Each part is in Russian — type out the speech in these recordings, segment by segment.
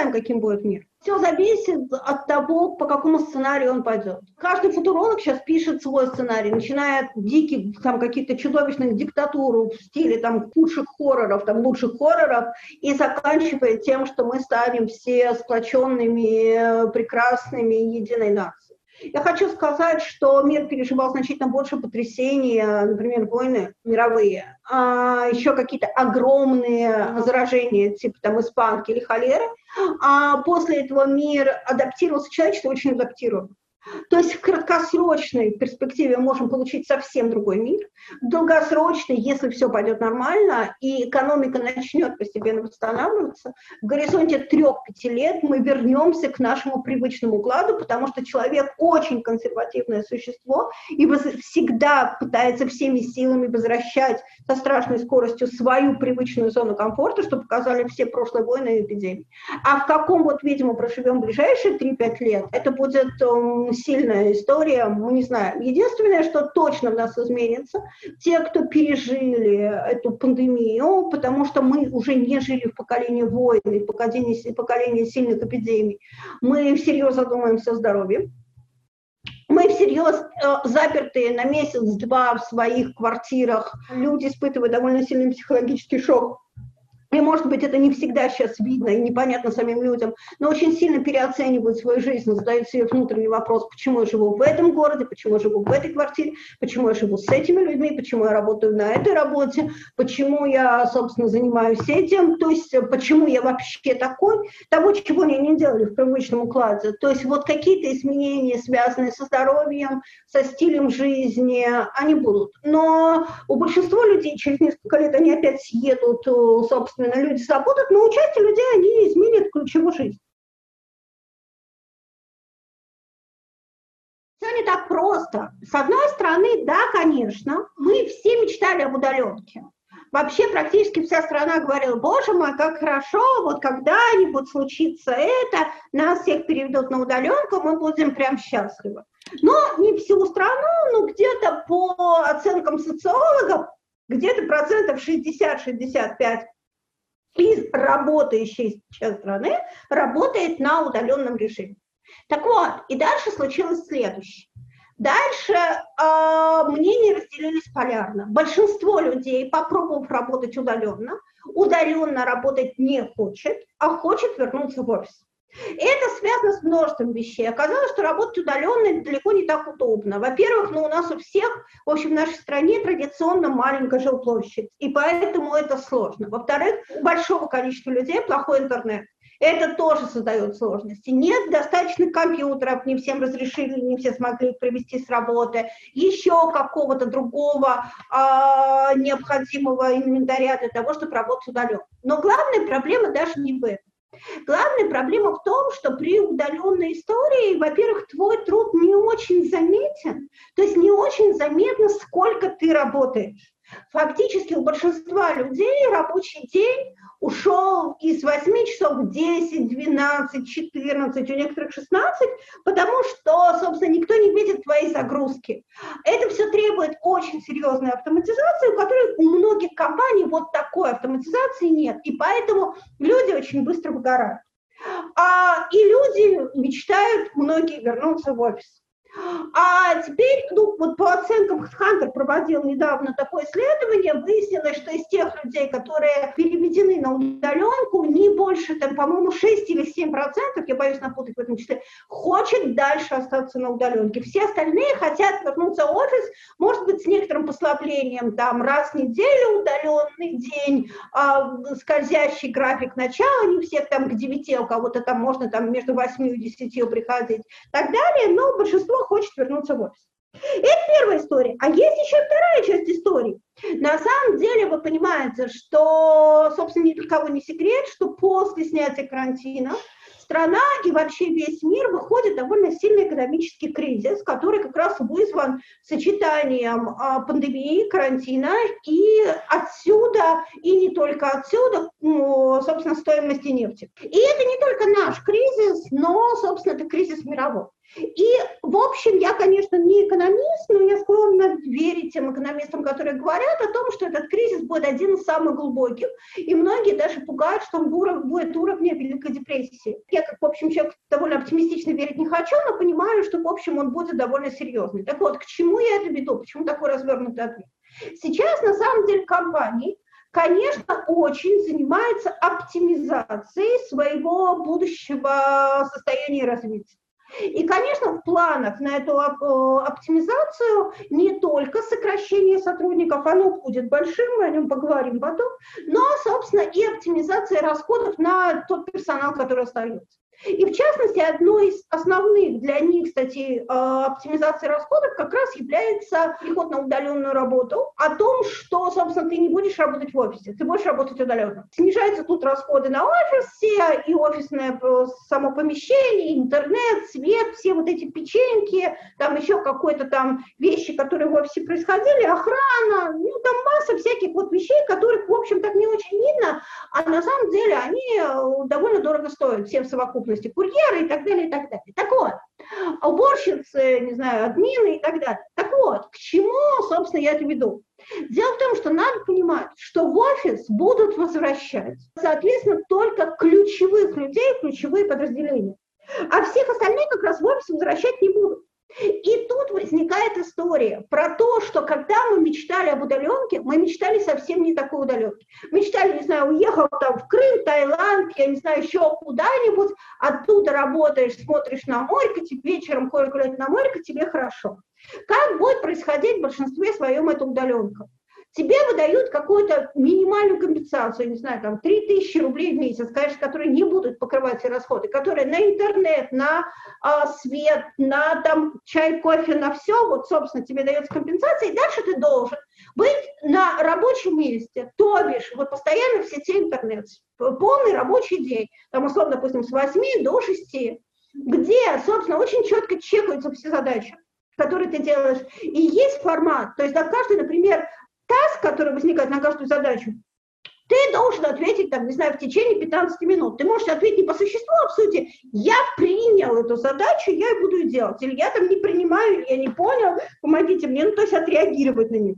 знаем, каким будет мир. Все зависит от того, по какому сценарию он пойдет. Каждый футуролог сейчас пишет свой сценарий, начиная от диких, там, каких-то чудовищных диктатур в стиле там худших хорроров, там, лучших хорроров, и заканчивая тем, что мы станем все сплоченными, прекрасными, единой нацией. Я хочу сказать, что мир переживал значительно больше потрясений, например, войны мировые, а еще какие-то огромные возражения, типа там испанки или холеры. А после этого мир адаптировался, человечество очень адаптировано. То есть в краткосрочной перспективе мы можем получить совсем другой мир. В долгосрочной, если все пойдет нормально и экономика начнет постепенно восстанавливаться, в горизонте трех-пяти лет мы вернемся к нашему привычному укладу, потому что человек очень консервативное существо и всегда пытается всеми силами возвращать со страшной скоростью свою привычную зону комфорта, что показали все прошлые войны и эпидемии. А в каком вот, видимо, проживем ближайшие 3-5 лет, это будет сильная история, мы не знаем. Единственное, что точно в нас изменится, те, кто пережили эту пандемию, потому что мы уже не жили в поколении войн, в поколении, поколении сильных эпидемий, мы всерьез задумаемся о здоровье. Мы всерьез э, запертые на месяц-два в своих квартирах. Люди испытывают довольно сильный психологический шок и, может быть, это не всегда сейчас видно и непонятно самим людям, но очень сильно переоценивают свою жизнь, задают себе внутренний вопрос, почему я живу в этом городе, почему я живу в этой квартире, почему я живу с этими людьми, почему я работаю на этой работе, почему я, собственно, занимаюсь этим, то есть почему я вообще такой, того, чего они не делали в привычном укладе. То есть вот какие-то изменения, связанные со здоровьем, со стилем жизни, они будут. Но у большинства людей через несколько лет они опять съедут, собственно, собственно, люди забудут, но у части людей они изменят ключевую жизнь. Все не так просто. С одной стороны, да, конечно, мы все мечтали об удаленке. Вообще практически вся страна говорила, боже мой, как хорошо, вот когда-нибудь случится это, нас всех переведут на удаленку, мы будем прям счастливы. Но не всю страну, но где-то по оценкам социологов, где-то процентов 60-65 из работающей сейчас страны работает на удаленном режиме. Так вот, и дальше случилось следующее. Дальше э, мнения разделились полярно. Большинство людей, попробовав работать удаленно, удаленно работать не хочет, а хочет вернуться в офис. Это связано с множеством вещей. Оказалось, что работать удаленно далеко не так удобно. Во-первых, ну, у нас у всех, в общем, в нашей стране традиционно маленькая жилплощадь, и поэтому это сложно. Во-вторых, у большого количества людей плохой интернет. Это тоже создает сложности. Нет достаточных компьютеров, не всем разрешили, не все смогли привести с работы. Еще какого-то другого э, необходимого инвентаря для того, чтобы работать удаленно. Но главная проблема даже не в этом. Главная проблема в том, что при удаленной истории, во-первых, твой труд не очень заметен, то есть не очень заметно, сколько ты работаешь. Фактически у большинства людей рабочий день ушел из 8 часов в 10, 12, 14, у некоторых 16, потому что, собственно, никто не видит твоей загрузки. Это все требует очень серьезной автоматизации, у которой у многих компаний вот такой автоматизации нет, и поэтому люди очень быстро выгорают. А, и люди мечтают, многие, вернуться в офис. А теперь, ну, вот по оценкам Хантер проводил недавно такое исследование, выяснилось, что из тех людей, которые переведены на удаленку, не больше, там, по-моему, 6 или 7 процентов, я боюсь напутать в этом числе, хочет дальше остаться на удаленке. Все остальные хотят вернуться в офис, может быть, с некоторым послаблением, там, раз в неделю удаленный день, э, скользящий график начала, не всех там к 9, у кого-то там можно там между 8 и 10 приходить, и так далее, но большинство хочет вернуться в офис. Это первая история. А есть еще вторая часть истории. На самом деле вы понимаете, что, собственно, ни для кого не секрет, что после снятия карантина страна и вообще весь мир выходит довольно сильный экономический кризис, который как раз вызван сочетанием а, пандемии, карантина и отсюда, и не только отсюда, ну, собственно, стоимости нефти. И это не только наш кризис, но, собственно, это кризис мировой. И, в общем, я, конечно, не экономист, но я склонна верить тем экономистам, которые говорят о том, что этот кризис будет один из самых глубоких, и многие даже пугают, что он будет уровня Великой депрессии. Я, как, в общем, человек довольно оптимистично верить не хочу, но понимаю, что, в общем, он будет довольно серьезный. Так вот, к чему я это веду? Почему такой развернутый ответ? Сейчас, на самом деле, компании конечно, очень занимаются оптимизацией своего будущего состояния развития. И, конечно, в планах на эту оптимизацию не только сокращение сотрудников, оно будет большим, мы о нем поговорим потом, но, собственно, и оптимизация расходов на тот персонал, который остается. И в частности, одной из основных для них статей э, оптимизации расходов как раз является переход на удаленную работу, о том, что, собственно, ты не будешь работать в офисе, ты будешь работать удаленно. Снижаются тут расходы на офис, все, и офисное э, само помещение, интернет, свет, все вот эти печеньки, там еще какой-то там вещи, которые в офисе происходили, охрана, ну там масса всяких вот вещей, которых, в общем, так не очень видно, а на самом деле они э, довольно дорого стоят всем совокупно доступности курьеры и так далее, и так далее. Так вот, уборщицы, не знаю, админы и так далее. Так вот, к чему, собственно, я это веду? Дело в том, что надо понимать, что в офис будут возвращать, соответственно, только ключевых людей, ключевые подразделения. А всех остальных как раз в офис возвращать не будут. И тут возникает история про то, что когда мы мечтали об удаленке, мы мечтали совсем не такой удаленке. Мечтали, не знаю, уехал там в Крым, Таиланд, я не знаю, еще куда-нибудь, оттуда работаешь, смотришь на море, тебе вечером ходишь гулять на море, тебе хорошо. Как будет происходить в большинстве своем эта удаленка? Тебе выдают какую-то минимальную компенсацию, не знаю, там 3000 рублей в месяц, конечно, которые не будут покрывать все расходы, которые на интернет, на а, свет, на там чай, кофе, на все, вот, собственно, тебе дается компенсация, и дальше ты должен быть на рабочем месте, то бишь, вот постоянно в сети интернет, полный рабочий день, там, условно, допустим, с 8 до 6, где, собственно, очень четко чекаются все задачи которые ты делаешь. И есть формат, то есть да, каждый, например, таск, который возникает на каждую задачу, ты должен ответить, там, не знаю, в течение 15 минут. Ты можешь ответить не по существу, а в сути, я принял эту задачу, я и буду делать. Или я там не принимаю, я не понял, помогите мне, ну, то есть отреагировать на нее.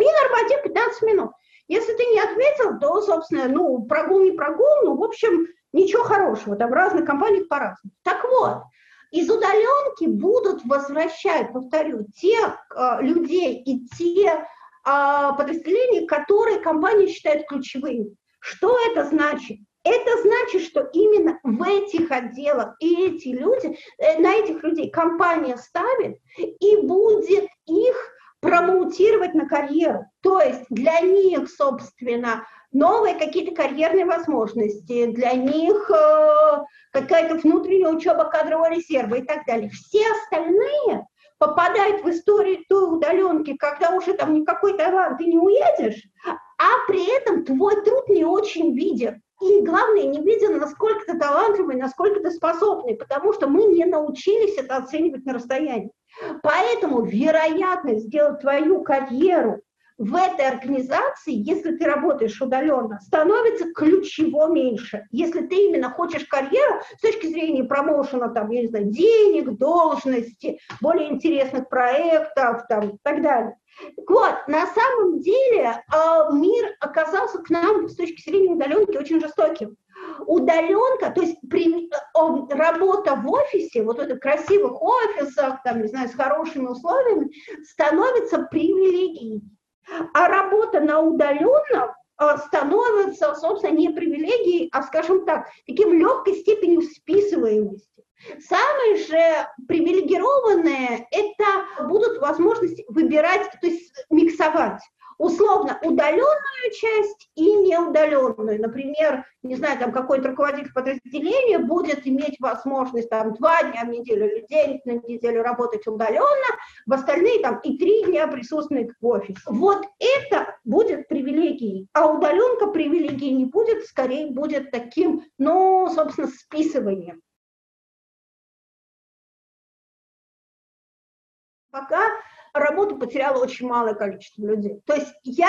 И норматив 15 минут. Если ты не ответил, то, собственно, ну, прогул не прогул, ну, в общем, ничего хорошего. Там в разных компаниях по-разному. Так вот, из удаленки будут возвращать, повторю, тех э, людей и те подразделений, которые компания считает ключевыми. Что это значит? Это значит, что именно в этих отделах и эти люди, э, на этих людей компания ставит и будет их промоутировать на карьеру. То есть для них, собственно, новые какие-то карьерные возможности, для них э, какая-то внутренняя учеба кадрового резерва и так далее. Все остальные попадает в историю той удаленки, когда уже там никакой Таиланд ты не уедешь, а при этом твой труд не очень виден. И главное, не виден, насколько ты талантливый, насколько ты способный, потому что мы не научились это оценивать на расстоянии. Поэтому вероятность сделать твою карьеру в этой организации, если ты работаешь удаленно, становится ключево меньше. Если ты именно хочешь карьеру с точки зрения промоушена, там, я не знаю, денег, должности, более интересных проектов, там, и так далее. вот, на самом деле э, мир оказался к нам с точки зрения удаленки очень жестоким. Удаленка, то есть при, работа в офисе, вот в этих красивых офисах, там, не знаю, с хорошими условиями, становится привилегией. А работа на удаленном а, становится, собственно, не привилегией, а, скажем так, таким легкой степенью списываемости. Самые же привилегированные – это будут возможности выбирать, то есть миксовать условно удаленную часть и неудаленную. Например, не знаю, там какой-то руководитель подразделения будет иметь возможность там два дня в неделю или день на неделю работать удаленно, в остальные там и три дня присутствовать в офисе. Вот это будет привилегией, а удаленка привилегии не будет, скорее будет таким, ну, собственно, списыванием. Пока работу потеряло очень малое количество людей. То есть я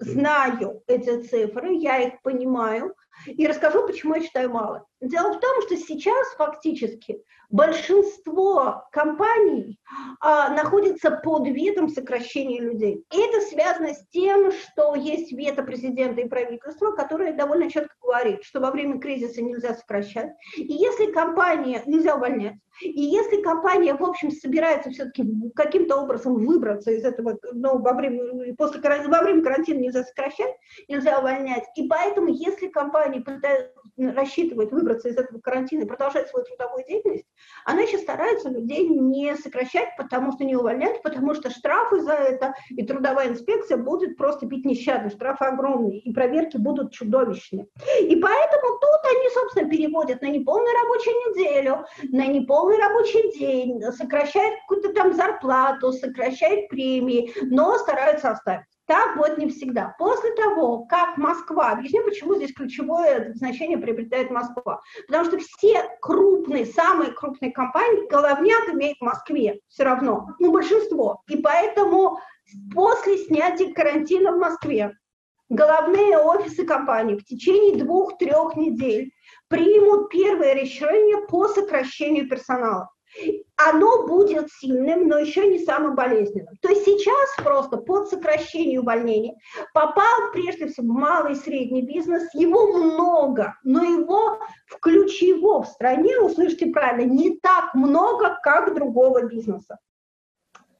знаю эти цифры, я их понимаю, и расскажу, почему я считаю мало. Дело в том, что сейчас фактически большинство компаний а, находится под ветом сокращения людей. И это связано с тем, что есть вето президента и правительства, которое довольно четко говорит, что во время кризиса нельзя сокращать. И если компания нельзя увольнять, и если компания, в общем, собирается все-таки каким-то образом выбраться из этого, ну, во время, после, во время карантина нельзя сокращать, нельзя увольнять, и поэтому, если компания пытается, рассчитывает выбраться из этого карантина и продолжать свою трудовую деятельность, она еще старается людей не сокращать, потому что не увольнять, потому что штрафы за это и трудовая инспекция будет просто бить нещадно, штрафы огромные, и проверки будут чудовищные. И поэтому тут они, собственно, переводят на неполную рабочую неделю, на неполный рабочий день, сокращают какую-то там зарплату, сокращают премии, но стараются оставить. Так будет не всегда. После того, как Москва, объясню, почему здесь ключевое значение приобретает Москва. Потому что все крупные, самые крупные компании, головняк имеют в Москве все равно, ну, большинство. И поэтому после снятия карантина в Москве головные офисы компаний в течение двух-трех недель примут первое решение по сокращению персонала оно будет сильным, но еще не самым болезненным. То есть сейчас просто под сокращение увольнений попал прежде всего малый и средний бизнес, его много, но его в ключево в стране, услышите правильно, не так много, как другого бизнеса.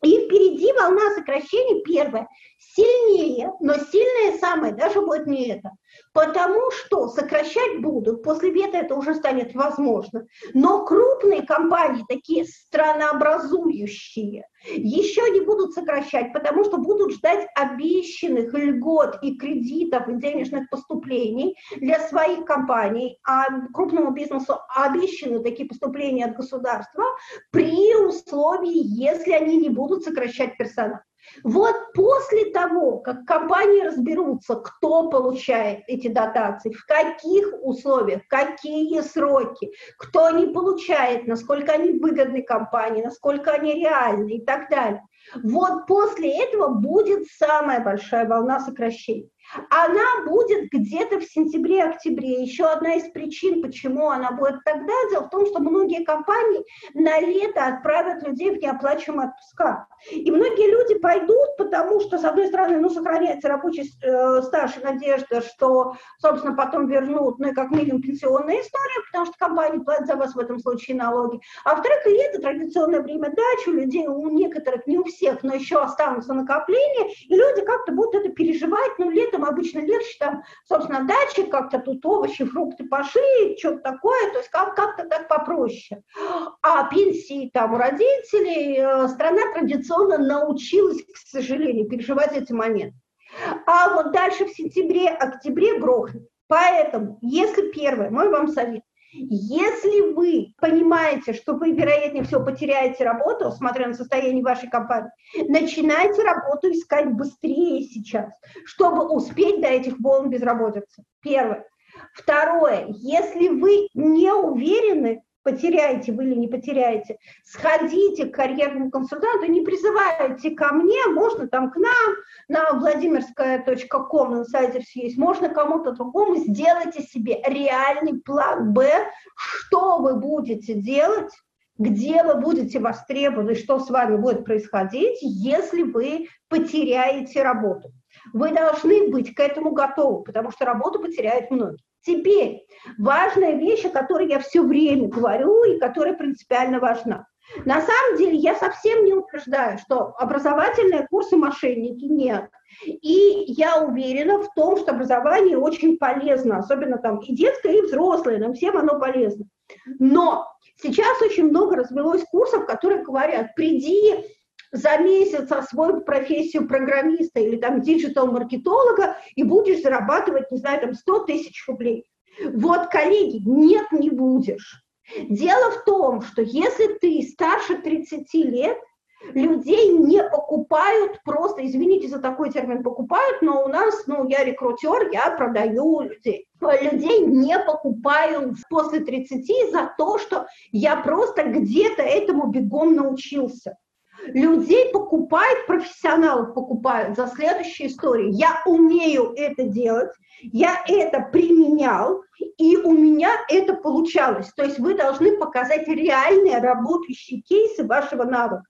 И впереди волна сокращений первая, сильнее, но сильное самое даже будет не это. Потому что сокращать будут, после вето это уже станет возможно. Но крупные компании, такие странообразующие, еще не будут сокращать, потому что будут ждать обещанных льгот и кредитов и денежных поступлений для своих компаний, а крупному бизнесу обещаны такие поступления от государства при условии, если они не будут сокращать персонал. Вот после того, как компании разберутся, кто получает эти дотации, в каких условиях, какие сроки, кто не получает, насколько они выгодны компании, насколько они реальны и так далее. Вот после этого будет самая большая волна сокращений она будет где-то в сентябре-октябре. Еще одна из причин, почему она будет тогда, дело в том, что многие компании на лето отправят людей в неоплачиваемые отпуска. И многие люди пойдут, потому что, с одной стороны, ну, сохраняется рабочий э, стаж и надежда, что, собственно, потом вернут, ну, и как минимум пенсионная история, потому что компании платят за вас в этом случае налоги. А во-вторых, лето традиционное время дачи, у людей, у некоторых, не у всех, но еще останутся накопления, и люди как-то будут это переживать, ну, лето летом обычно легче, там, собственно, дачи, как-то тут овощи, фрукты пошли, что-то такое, то есть как- как-то так попроще. А пенсии там у родителей, э, страна традиционно научилась, к сожалению, переживать эти моменты. А вот дальше в сентябре, октябре грохнет. Поэтому, если первое, мой вам совет, если вы понимаете, что вы, вероятнее всего, потеряете работу, смотря на состояние вашей компании, начинайте работу искать быстрее сейчас, чтобы успеть до этих волн безработицы. Первое. Второе. Если вы не уверены, потеряете вы или не потеряете, сходите к карьерному консультанту, не призывайте ко мне, можно там к нам, на владимирская.ком на сайте все есть, можно кому-то другому, сделайте себе реальный план Б, что вы будете делать, где вы будете востребованы, что с вами будет происходить, если вы потеряете работу. Вы должны быть к этому готовы, потому что работу потеряют многие. Теперь важная вещь, о которой я все время говорю и которая принципиально важна. На самом деле я совсем не утверждаю, что образовательные курсы мошенники нет. И я уверена в том, что образование очень полезно, особенно там и детское, и взрослое, нам всем оно полезно. Но сейчас очень много развелось курсов, которые говорят, приди за месяц освоить профессию программиста или там диджитал-маркетолога и будешь зарабатывать, не знаю, там 100 тысяч рублей. Вот, коллеги, нет, не будешь. Дело в том, что если ты старше 30 лет, людей не покупают просто, извините за такой термин, покупают, но у нас, ну, я рекрутер, я продаю людей. Людей не покупаю после 30 за то, что я просто где-то этому бегом научился. Людей покупают, профессионалов покупают за следующие истории. Я умею это делать, я это применял, и у меня это получалось. То есть вы должны показать реальные работающие кейсы вашего навыка.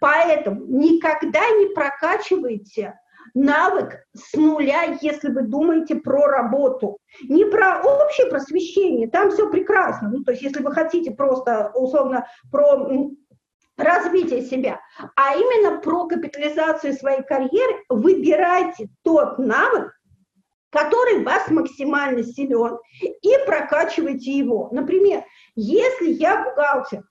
Поэтому никогда не прокачивайте навык с нуля, если вы думаете про работу. Не про общее просвещение, там все прекрасно. Ну, то есть если вы хотите просто, условно, про развитие себя, а именно про капитализацию своей карьеры, выбирайте тот навык, который вас максимально силен, и прокачивайте его. Например, если я бухгалтер,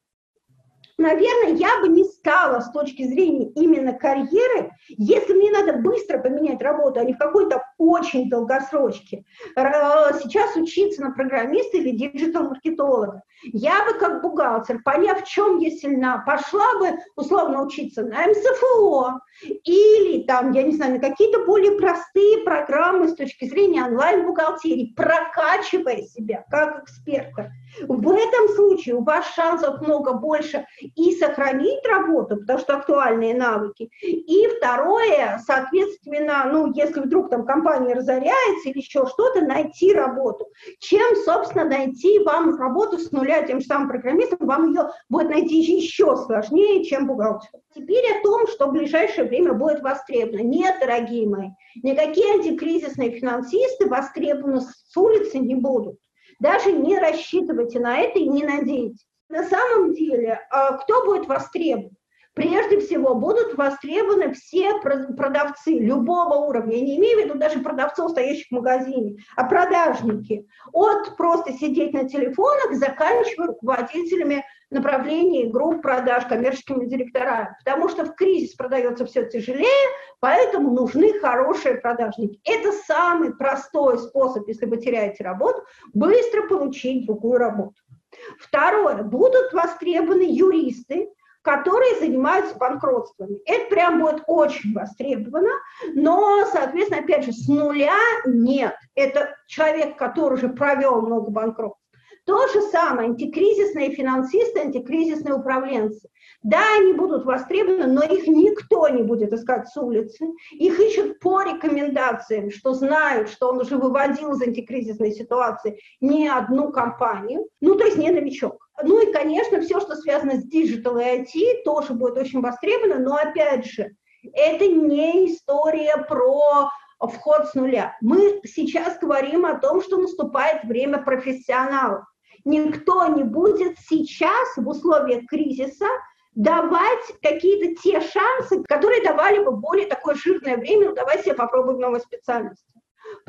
наверное, я бы не стала с точки зрения именно карьеры, если мне надо быстро поменять работу, а не в какой-то очень долгосрочке, сейчас учиться на программиста или диджитал-маркетолога. Я бы как бухгалтер, поняв, в чем я сильна, пошла бы условно учиться на МСФО или там, я не знаю, на какие-то более простые программы с точки зрения онлайн-бухгалтерии, прокачивая себя как эксперта. В этом случае у вас шансов много больше и сохранить работу, потому что актуальные навыки, и второе, соответственно, ну, если вдруг там компания разоряется или еще что-то, найти работу. Чем, собственно, найти вам работу с нуля тем же самым программистом, вам ее будет найти еще сложнее, чем бухгалтер. Теперь о том, что в ближайшее время будет востребовано. Нет, дорогие мои, никакие антикризисные финансисты востребованы с улицы не будут. Даже не рассчитывайте на это и не надейтесь. На самом деле, а, кто будет востребован? Прежде всего, будут востребованы все продавцы любого уровня. Я не имею в виду даже продавцов, стоящих в магазине, а продажники. От просто сидеть на телефонах, заканчивая руководителями направлений групп продаж, коммерческими директорами. Потому что в кризис продается все тяжелее, поэтому нужны хорошие продажники. Это самый простой способ, если вы теряете работу, быстро получить другую работу. Второе. Будут востребованы юристы, которые занимаются банкротствами. Это прям будет очень востребовано, но, соответственно, опять же, с нуля нет. Это человек, который уже провел много банкротств. То же самое антикризисные финансисты, антикризисные управленцы. Да, они будут востребованы, но их никто не будет искать с улицы. Их ищут по рекомендациям, что знают, что он уже выводил из антикризисной ситуации не одну компанию, ну, то есть не новичок. Ну и, конечно, все, что связано с digital и IT, тоже будет очень востребовано, но, опять же, это не история про вход с нуля. Мы сейчас говорим о том, что наступает время профессионалов никто не будет сейчас в условиях кризиса давать какие-то те шансы, которые давали бы более такое жирное время, ну давай себе попробуем новой специальности.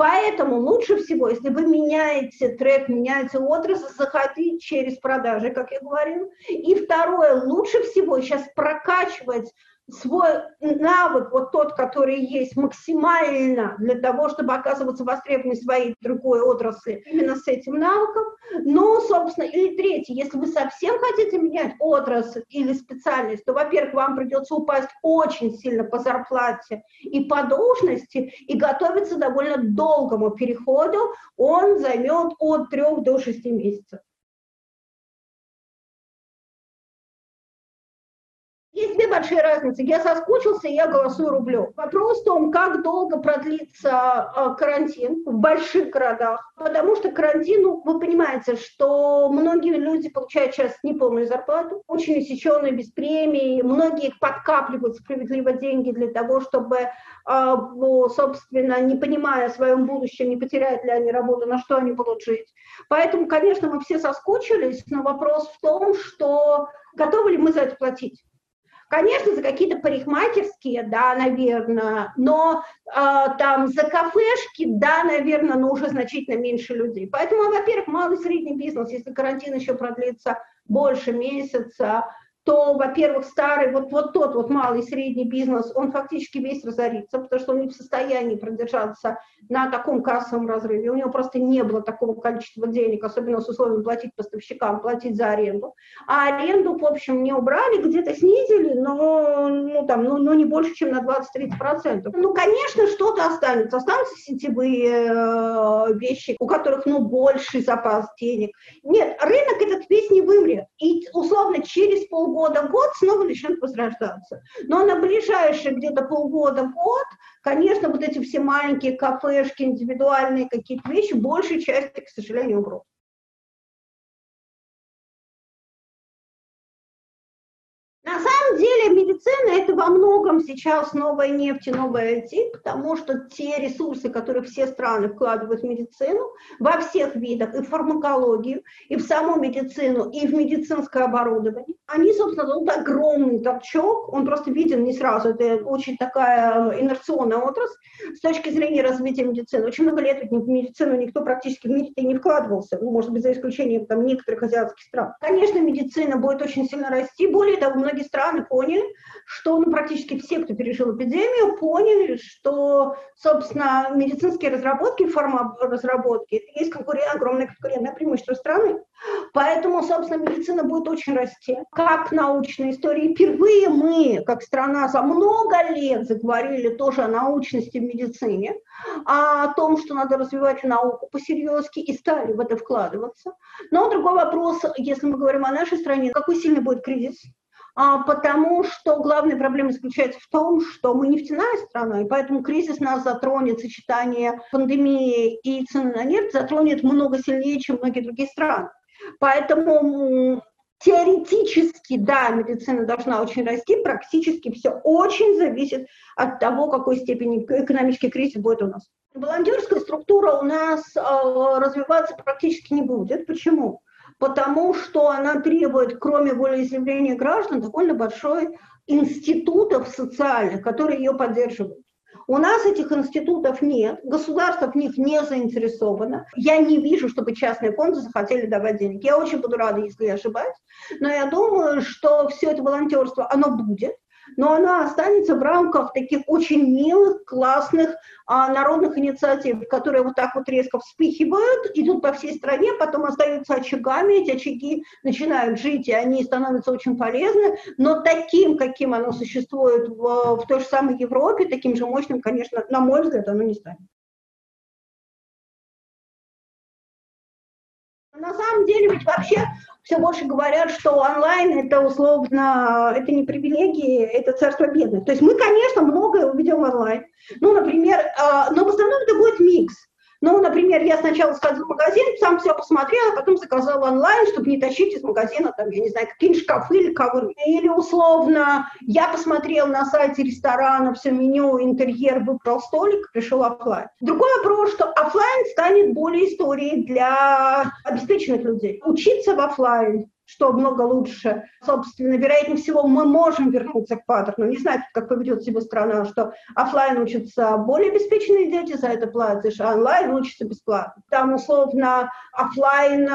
Поэтому лучше всего, если вы меняете трек, меняете отрасль, заходить через продажи, как я говорила. И второе, лучше всего сейчас прокачивать свой навык, вот тот, который есть, максимально для того, чтобы оказываться востребованной в своей другой отрасли, именно с этим навыком. Но, собственно, и третье, если вы совсем хотите менять отрасль или специальность, то, во-первых, вам придется упасть очень сильно по зарплате и по должности, и готовиться довольно долгому переходу, он займет от трех до шести месяцев. Большие разницы. Я соскучился, я голосую рублем. Вопрос в том, как долго продлится э, карантин в больших городах. Потому что карантин, ну, вы понимаете, что многие люди получают сейчас неполную зарплату, очень усеченные без премии, многие подкапливают справедливо деньги для того, чтобы, э, собственно, не понимая о своем будущем, не потеряют ли они работу, на что они будут жить. Поэтому, конечно, мы все соскучились, но вопрос в том, что готовы ли мы за это платить. Конечно, за какие-то парикмахерские, да, наверное, но э, там за кафешки, да, наверное, но уже значительно меньше людей. Поэтому, во-первых, малый и средний бизнес, если карантин еще продлится больше месяца, то, во-первых, старый, вот, вот тот вот малый и средний бизнес, он фактически весь разорится, потому что он не в состоянии продержаться на таком кассовом разрыве. У него просто не было такого количества денег, особенно с условием платить поставщикам, платить за аренду. А аренду, в общем, не убрали, где-то снизили, но, ну, там, ну, ну, не больше, чем на 20-30%. Ну, конечно, что-то останется. Останутся сетевые э, вещи, у которых, ну, больший запас денег. Нет, рынок этот весь не вымрет. И, условно, через полгода полгода-год снова начнет возрождаться. Но на ближайшие где-то полгода-год, конечно, вот эти все маленькие кафешки, индивидуальные какие-то вещи, большей части, к сожалению, умрут. Медицина это во многом сейчас новая нефть и новая IT, потому что те ресурсы, которые все страны вкладывают в медицину, во всех видах, и в фармакологию, и в саму медицину, и в медицинское оборудование, они, собственно, дадут огромный толчок, он просто виден не сразу, это очень такая инерционная отрасль с точки зрения развития медицины. Очень много лет в медицину никто практически в мире не вкладывался, ну, может быть, за исключением там, некоторых азиатских стран. Конечно, медицина будет очень сильно расти, более того, многие страны поняли, что ну, практически все, кто пережил эпидемию, поняли, что, собственно, медицинские разработки, фармразработки, это есть конкурент, огромное конкурентное преимущество страны. Поэтому, собственно, медицина будет очень расти. Как научная история. Впервые мы, как страна, за много лет заговорили тоже о научности в медицине, о том, что надо развивать науку посерьезки, и стали в это вкладываться. Но другой вопрос, если мы говорим о нашей стране, какой сильный будет кризис, потому что главная проблема заключается в том, что мы нефтяная страна, и поэтому кризис нас затронет, сочетание пандемии и цены на нефть затронет много сильнее, чем многие другие страны. Поэтому теоретически, да, медицина должна очень расти, практически все очень зависит от того, какой степени экономический кризис будет у нас. Волонтерская структура у нас э, развиваться практически не будет. Почему? Потому что она требует, кроме волеизъявления граждан, довольно большой институтов социальных, которые ее поддерживают. У нас этих институтов нет, государство в них не заинтересовано. Я не вижу, чтобы частные фонды захотели давать денег. Я очень буду рада, если я ошибаюсь, но я думаю, что все это волонтерство, оно будет но она останется в рамках таких очень милых, классных а, народных инициатив, которые вот так вот резко вспыхивают, идут по всей стране, потом остаются очагами, эти очаги начинают жить, и они становятся очень полезны, но таким, каким оно существует в, в той же самой Европе, таким же мощным, конечно, на мой взгляд, оно не станет. На самом деле ведь вообще все больше говорят, что онлайн это условно, это не привилегии, это царство бедных. То есть мы, конечно, многое уведем онлайн. Ну, например, а, но в основном это будет микс. Ну, например, я сначала сходил в магазин, сам все посмотрел, а потом заказал онлайн, чтобы не тащить из магазина, там, я не знаю, какие-нибудь шкафы или ковры. Или, условно, я посмотрел на сайте ресторана все меню, интерьер, выбрал столик, пришел офлайн. Другой вопрос, что офлайн станет более историей для обеспеченных людей. Учиться в офлайн, что много лучше. Собственно, вероятнее всего, мы можем вернуться к паттерну. Не знаю, как поведет себя страна, что офлайн учатся более обеспеченные дети, за это платишь, а онлайн учатся бесплатно. Там, условно, офлайн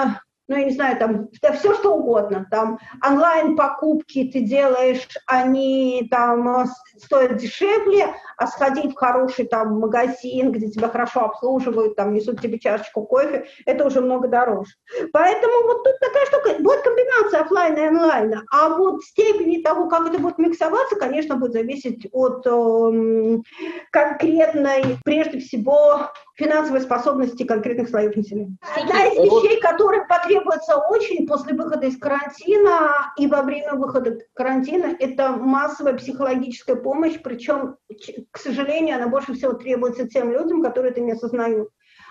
ну, я не знаю, там, да, все что угодно, там, онлайн-покупки ты делаешь, они там стоят дешевле, а сходить в хороший там магазин, где тебя хорошо обслуживают, там, несут тебе чашечку кофе, это уже много дороже. Поэтому вот тут такая штука, будет комбинация офлайна и онлайна, а вот степени того, как это будет миксоваться, конечно, будет зависеть от э, конкретной, прежде всего, финансовой способности конкретных слоев населения. Одна из вещей, которая потребуется очень после выхода из карантина и во время выхода карантина, это массовая психологическая помощь, причем, к сожалению, она больше всего требуется тем людям, которые это не осознают.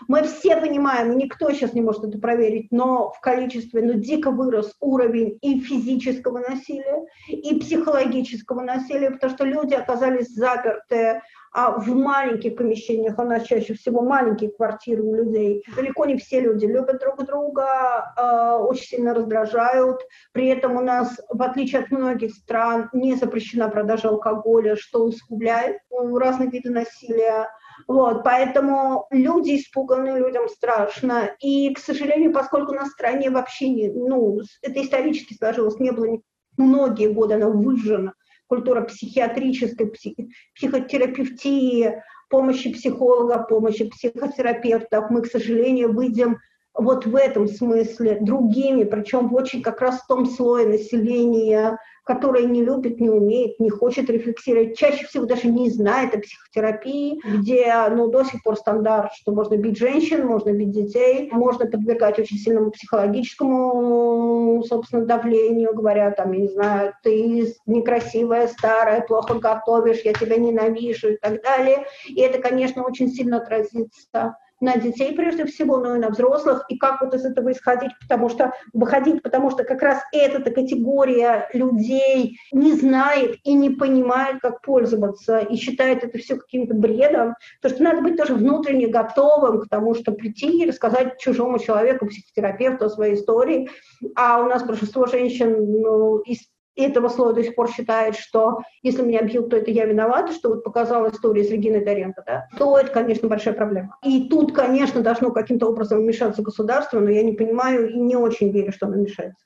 Мы все понимаем, никто сейчас не может это проверить, но в количестве, ну, дико вырос уровень и физического насилия, и психологического насилия, потому что люди оказались заперты а в маленьких помещениях, у нас чаще всего маленькие квартиры у людей, далеко не все люди любят друг друга, э, очень сильно раздражают. При этом у нас, в отличие от многих стран, не запрещена продажа алкоголя, что усугубляет разные виды насилия. Вот, поэтому люди испуганы, людям страшно. И, к сожалению, поскольку на стране вообще не, ну, это исторически сложилось, не было многие годы, она выжжена культура психиатрической, псих, психотерапевтии, помощи психолога, помощи психотерапевтов. Мы, к сожалению, выйдем вот в этом смысле другими, причем очень как раз в том слое населения, которое не любит, не умеет, не хочет рефлексировать, чаще всего даже не знает о психотерапии, где ну, до сих пор стандарт, что можно бить женщин, можно бить детей, можно подвергать очень сильному психологическому, собственно, давлению, говоря, там, я не знаю, ты некрасивая, старая, плохо готовишь, я тебя ненавижу и так далее. И это, конечно, очень сильно отразится на детей прежде всего, но и на взрослых, и как вот из этого исходить, потому что выходить, потому что как раз эта категория людей не знает и не понимает, как пользоваться, и считает это все каким-то бредом, то что надо быть тоже внутренне готовым к тому, что прийти и рассказать чужому человеку, психотерапевту о своей истории, а у нас большинство женщин ну, из этого слоя до сих пор считает, что если меня бьют, то это я виновата, что вот показала история с Региной Доренко, да, то это, конечно, большая проблема. И тут, конечно, должно каким-то образом вмешаться государство, но я не понимаю и не очень верю, что оно вмешается.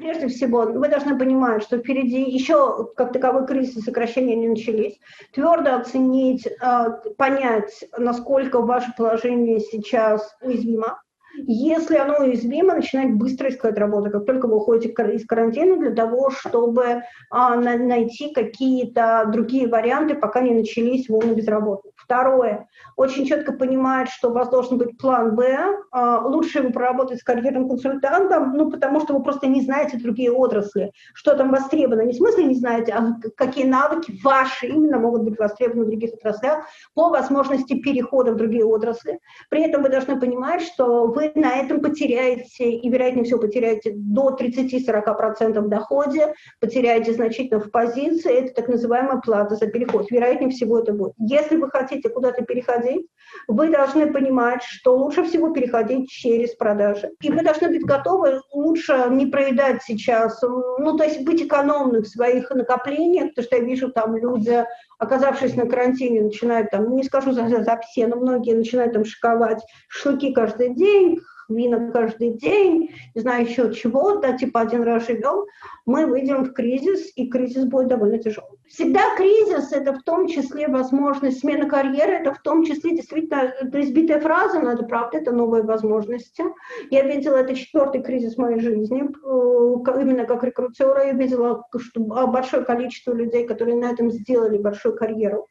Прежде всего, вы должны понимать, что впереди еще как таковой кризис сокращения не начались. Твердо оценить, а, понять, насколько ваше положение сейчас уязвимо, если оно уязвимо, начинать быстро искать работу, как только вы уходите из карантина, для того, чтобы а, на, найти какие-то другие варианты, пока не начались волны безработных. Второе. Очень четко понимает, что у вас должен быть план «Б». А, лучше его проработать с карьерным консультантом, ну, потому что вы просто не знаете другие отрасли, что там востребовано. Не в смысле не знаете, а какие навыки ваши именно могут быть востребованы в других отраслях по возможности перехода в другие отрасли. При этом вы должны понимать, что вы вы на этом потеряете, и вероятнее всего потеряете до 30-40% в доходе, потеряете значительно в позиции, это так называемая плата за переход. Вероятнее всего это будет. Если вы хотите куда-то переходить, вы должны понимать, что лучше всего переходить через продажи. И вы должны быть готовы лучше не проедать сейчас, ну, то есть быть экономным в своих накоплениях, потому что я вижу там люди, оказавшись на карантине, начинают там, не скажу за, за все, но многие начинают там шиковать шашлыки каждый день, вина каждый день, не знаю еще чего, да, типа один раз живем, мы выйдем в кризис, и кризис будет довольно тяжелый. Всегда кризис – это в том числе возможность смены карьеры, это в том числе действительно, избитая фраза, но это правда, это новые возможности. Я видела, это четвертый кризис моей жизни, э, именно как рекрутера, я видела что большое количество людей, которые на этом сделали большую карьеру,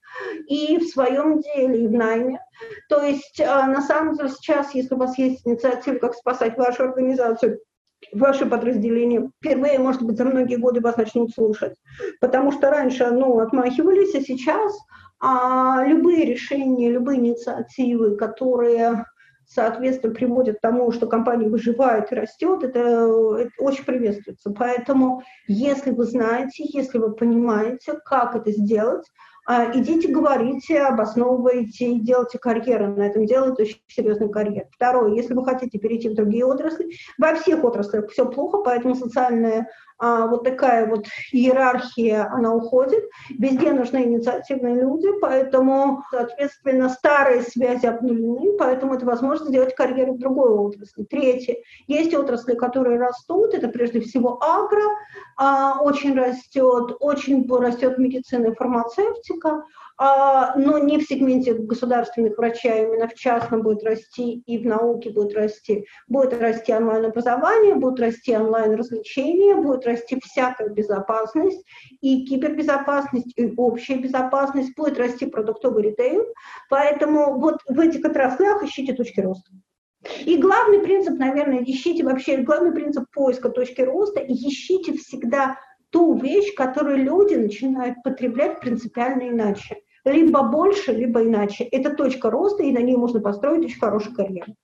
и в своем деле, и в найме. То есть, а, на самом деле, сейчас, если у вас есть инициатива, как спасать вашу организацию, ваше подразделение впервые, может быть, за многие годы вас начнут слушать. Потому что раньше, ну, отмахивались, а сейчас а, любые решения, любые инициативы, которые соответственно, приводят к тому, что компания выживает и растет, это, это очень приветствуется. Поэтому, если вы знаете, если вы понимаете, как это сделать, идите, говорите, обосновывайте, делайте карьеру на этом, делайте очень серьезную карьеру. Второе, если вы хотите перейти в другие отрасли, во всех отраслях все плохо, поэтому социальная а, вот такая вот иерархия, она уходит. Везде нужны инициативные люди, поэтому, соответственно, старые связи обнулены, поэтому это возможно сделать карьеру в другой отрасли. Третье. Есть отрасли, которые растут, это прежде всего агро, а, очень растет, очень растет медицина и фармацевтика, а, но не в сегменте государственных врачей, а именно в частном будет расти и в науке будет расти. Будет расти онлайн-образование, будет расти онлайн-развлечения, будет расти всякая безопасность, и кибербезопасность, и общая безопасность, будет расти продуктовый ритейл. Поэтому вот в этих отраслях ищите точки роста. И главный принцип, наверное, ищите вообще, главный принцип поиска точки роста, ищите всегда ту вещь, которую люди начинают потреблять принципиально иначе либо больше, либо иначе. Это точка роста, и на ней можно построить очень хорошую карьеру.